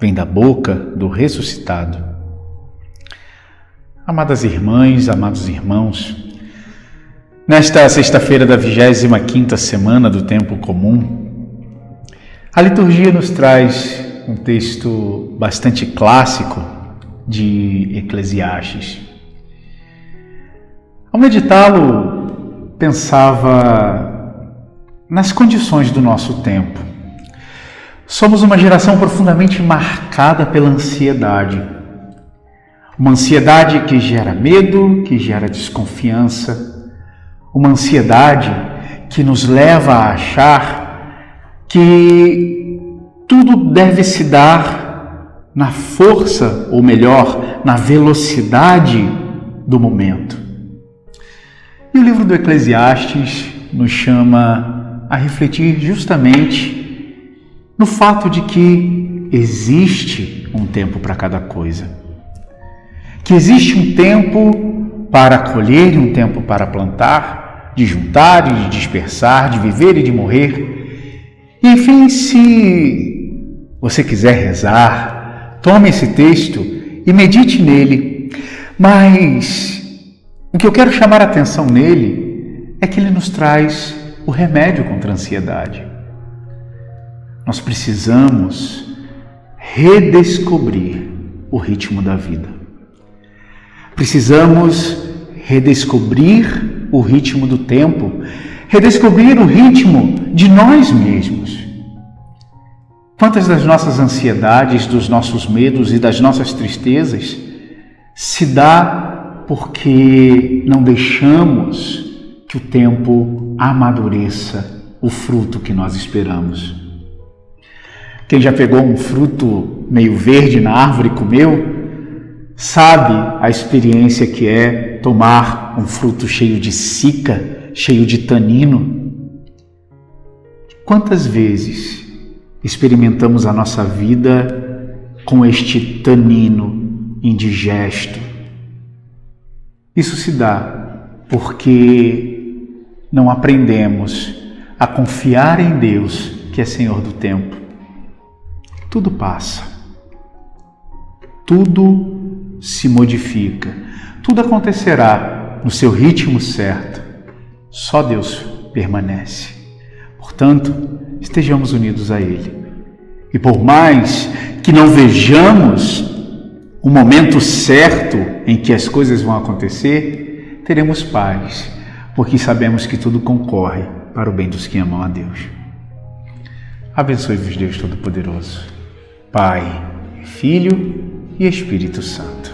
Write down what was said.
vem da boca do ressuscitado. Amadas irmãs, amados irmãos, nesta sexta-feira da 25ª semana do tempo comum, a liturgia nos traz um texto bastante clássico de Eclesiastes. Ao meditá-lo, pensava nas condições do nosso tempo. Somos uma geração profundamente marcada pela ansiedade. Uma ansiedade que gera medo, que gera desconfiança. Uma ansiedade que nos leva a achar que tudo deve se dar na força, ou melhor, na velocidade do momento. E o livro do Eclesiastes nos chama a refletir justamente no fato de que existe um tempo para cada coisa. Que existe um tempo para colher um tempo para plantar, de juntar e de dispersar, de viver e de morrer. E, enfim, se você quiser rezar, tome esse texto e medite nele. Mas o que eu quero chamar a atenção nele é que ele nos traz o remédio contra a ansiedade. Nós precisamos redescobrir o ritmo da vida. Precisamos redescobrir o ritmo do tempo, redescobrir o ritmo de nós mesmos. Quantas das nossas ansiedades, dos nossos medos e das nossas tristezas se dá porque não deixamos que o tempo amadureça o fruto que nós esperamos. Quem já pegou um fruto meio verde na árvore e comeu, sabe a experiência que é tomar um fruto cheio de cica, cheio de tanino. Quantas vezes experimentamos a nossa vida com este tanino indigesto? Isso se dá porque não aprendemos a confiar em Deus, que é Senhor do tempo. Tudo passa, tudo se modifica, tudo acontecerá no seu ritmo certo. Só Deus permanece. Portanto, estejamos unidos a Ele. E por mais que não vejamos o momento certo em que as coisas vão acontecer, teremos paz porque sabemos que tudo concorre para o bem dos que amam a Deus. Abençoe-vos, Deus Todo-Poderoso, Pai, Filho e Espírito Santo.